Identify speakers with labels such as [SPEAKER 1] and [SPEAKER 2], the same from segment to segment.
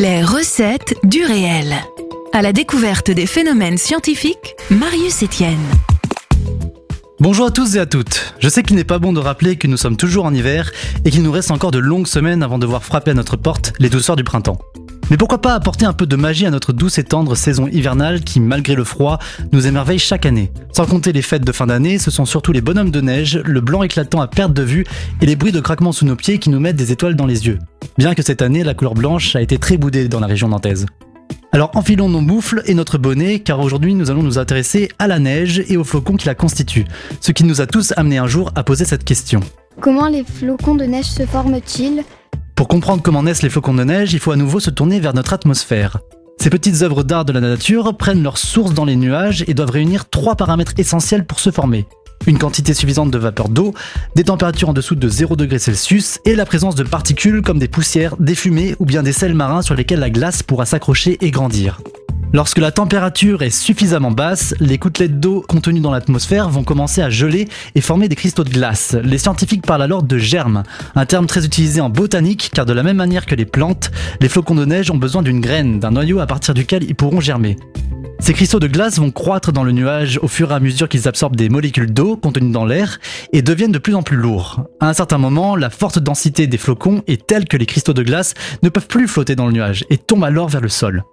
[SPEAKER 1] Les recettes du réel. À la découverte des phénomènes scientifiques, Marius Etienne.
[SPEAKER 2] Bonjour à tous et à toutes. Je sais qu'il n'est pas bon de rappeler que nous sommes toujours en hiver et qu'il nous reste encore de longues semaines avant de voir frapper à notre porte les douceurs du printemps. Mais pourquoi pas apporter un peu de magie à notre douce et tendre saison hivernale qui, malgré le froid, nous émerveille chaque année. Sans compter les fêtes de fin d'année, ce sont surtout les bonhommes de neige, le blanc éclatant à perte de vue et les bruits de craquement sous nos pieds qui nous mettent des étoiles dans les yeux. Bien que cette année, la couleur blanche a été très boudée dans la région nantaise. Alors enfilons nos moufles et notre bonnet car aujourd'hui nous allons nous intéresser à la neige et aux flocons qui la constituent, ce qui nous a tous amené un jour à poser cette question.
[SPEAKER 3] Comment les flocons de neige se forment-ils?
[SPEAKER 2] Pour comprendre comment naissent les flocons de neige, il faut à nouveau se tourner vers notre atmosphère. Ces petites œuvres d'art de la nature prennent leur source dans les nuages et doivent réunir trois paramètres essentiels pour se former. Une quantité suffisante de vapeur d'eau, des températures en dessous de 0 Celsius et la présence de particules comme des poussières, des fumées ou bien des sels marins sur lesquels la glace pourra s'accrocher et grandir. Lorsque la température est suffisamment basse, les gouttelettes d'eau contenues dans l'atmosphère vont commencer à geler et former des cristaux de glace. Les scientifiques parlent alors de germes, un terme très utilisé en botanique car de la même manière que les plantes, les flocons de neige ont besoin d'une graine, d'un noyau à partir duquel ils pourront germer. Ces cristaux de glace vont croître dans le nuage au fur et à mesure qu'ils absorbent des molécules d'eau contenues dans l'air et deviennent de plus en plus lourds. À un certain moment, la forte densité des flocons est telle que les cristaux de glace ne peuvent plus flotter dans le nuage et tombent alors vers le sol.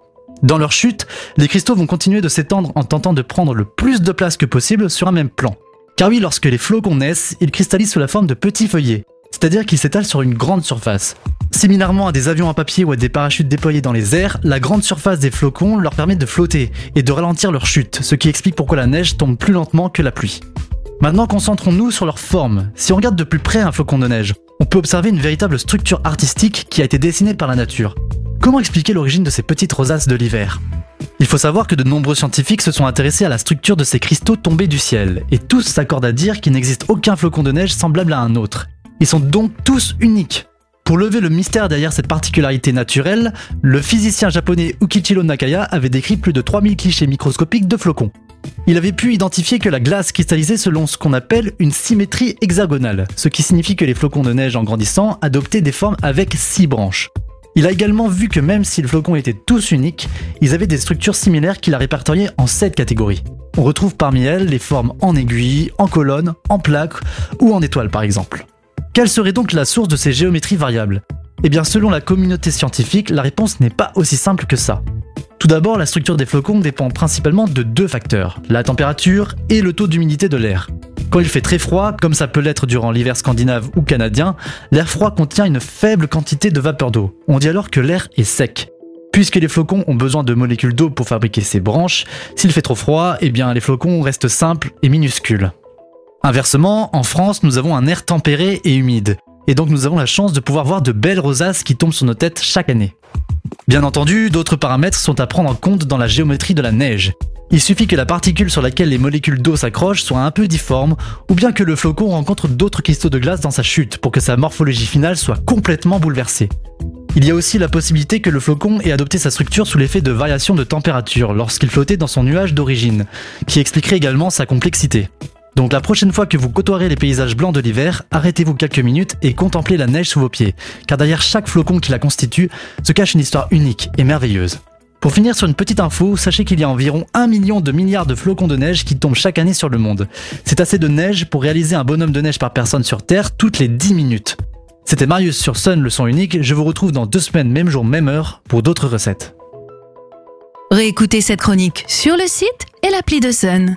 [SPEAKER 2] Dans leur chute, les cristaux vont continuer de s'étendre en tentant de prendre le plus de place que possible sur un même plan. Car oui, lorsque les flocons naissent, ils cristallisent sous la forme de petits feuillets, c'est-à-dire qu'ils s'étalent sur une grande surface. Similairement à des avions à papier ou à des parachutes déployés dans les airs, la grande surface des flocons leur permet de flotter et de ralentir leur chute, ce qui explique pourquoi la neige tombe plus lentement que la pluie. Maintenant, concentrons-nous sur leur forme. Si on regarde de plus près un flocon de neige, on peut observer une véritable structure artistique qui a été dessinée par la nature. Comment expliquer l'origine de ces petites rosaces de l'hiver? Il faut savoir que de nombreux scientifiques se sont intéressés à la structure de ces cristaux tombés du ciel, et tous s'accordent à dire qu'il n'existe aucun flocon de neige semblable à un autre. Ils sont donc tous uniques. Pour lever le mystère derrière cette particularité naturelle, le physicien japonais Ukichiro Nakaya avait décrit plus de 3000 clichés microscopiques de flocons. Il avait pu identifier que la glace cristallisait selon ce qu'on appelle une symétrie hexagonale, ce qui signifie que les flocons de neige en grandissant adoptaient des formes avec 6 branches. Il a également vu que même si les flocons étaient tous uniques, ils avaient des structures similaires qu'il a répertoriées en 7 catégories. On retrouve parmi elles les formes en aiguille, en colonne, en plaque ou en étoile par exemple. Quelle serait donc la source de ces géométries variables? Eh bien selon la communauté scientifique, la réponse n'est pas aussi simple que ça. Tout d'abord, la structure des flocons dépend principalement de deux facteurs, la température et le taux d'humidité de l'air. Quand il fait très froid, comme ça peut l'être durant l'hiver scandinave ou canadien, l'air froid contient une faible quantité de vapeur d'eau. On dit alors que l'air est sec. Puisque les flocons ont besoin de molécules d'eau pour fabriquer ces branches, s'il fait trop froid, eh bien les flocons restent simples et minuscules. Inversement, en France, nous avons un air tempéré et humide, et donc nous avons la chance de pouvoir voir de belles rosaces qui tombent sur nos têtes chaque année. Bien entendu, d'autres paramètres sont à prendre en compte dans la géométrie de la neige. Il suffit que la particule sur laquelle les molécules d'eau s'accrochent soit un peu difforme, ou bien que le flocon rencontre d'autres cristaux de glace dans sa chute pour que sa morphologie finale soit complètement bouleversée. Il y a aussi la possibilité que le flocon ait adopté sa structure sous l'effet de variations de température lorsqu'il flottait dans son nuage d'origine, qui expliquerait également sa complexité. Donc la prochaine fois que vous côtoierez les paysages blancs de l'hiver, arrêtez-vous quelques minutes et contemplez la neige sous vos pieds, car derrière chaque flocon qui la constitue se cache une histoire unique et merveilleuse. Pour finir sur une petite info, sachez qu'il y a environ 1 million de milliards de flocons de neige qui tombent chaque année sur le monde. C'est assez de neige pour réaliser un bonhomme de neige par personne sur Terre toutes les 10 minutes. C'était Marius sur Sun, le son unique. Je vous retrouve dans deux semaines, même jour, même heure, pour d'autres recettes.
[SPEAKER 1] Réécoutez cette chronique sur le site et l'appli de Sun.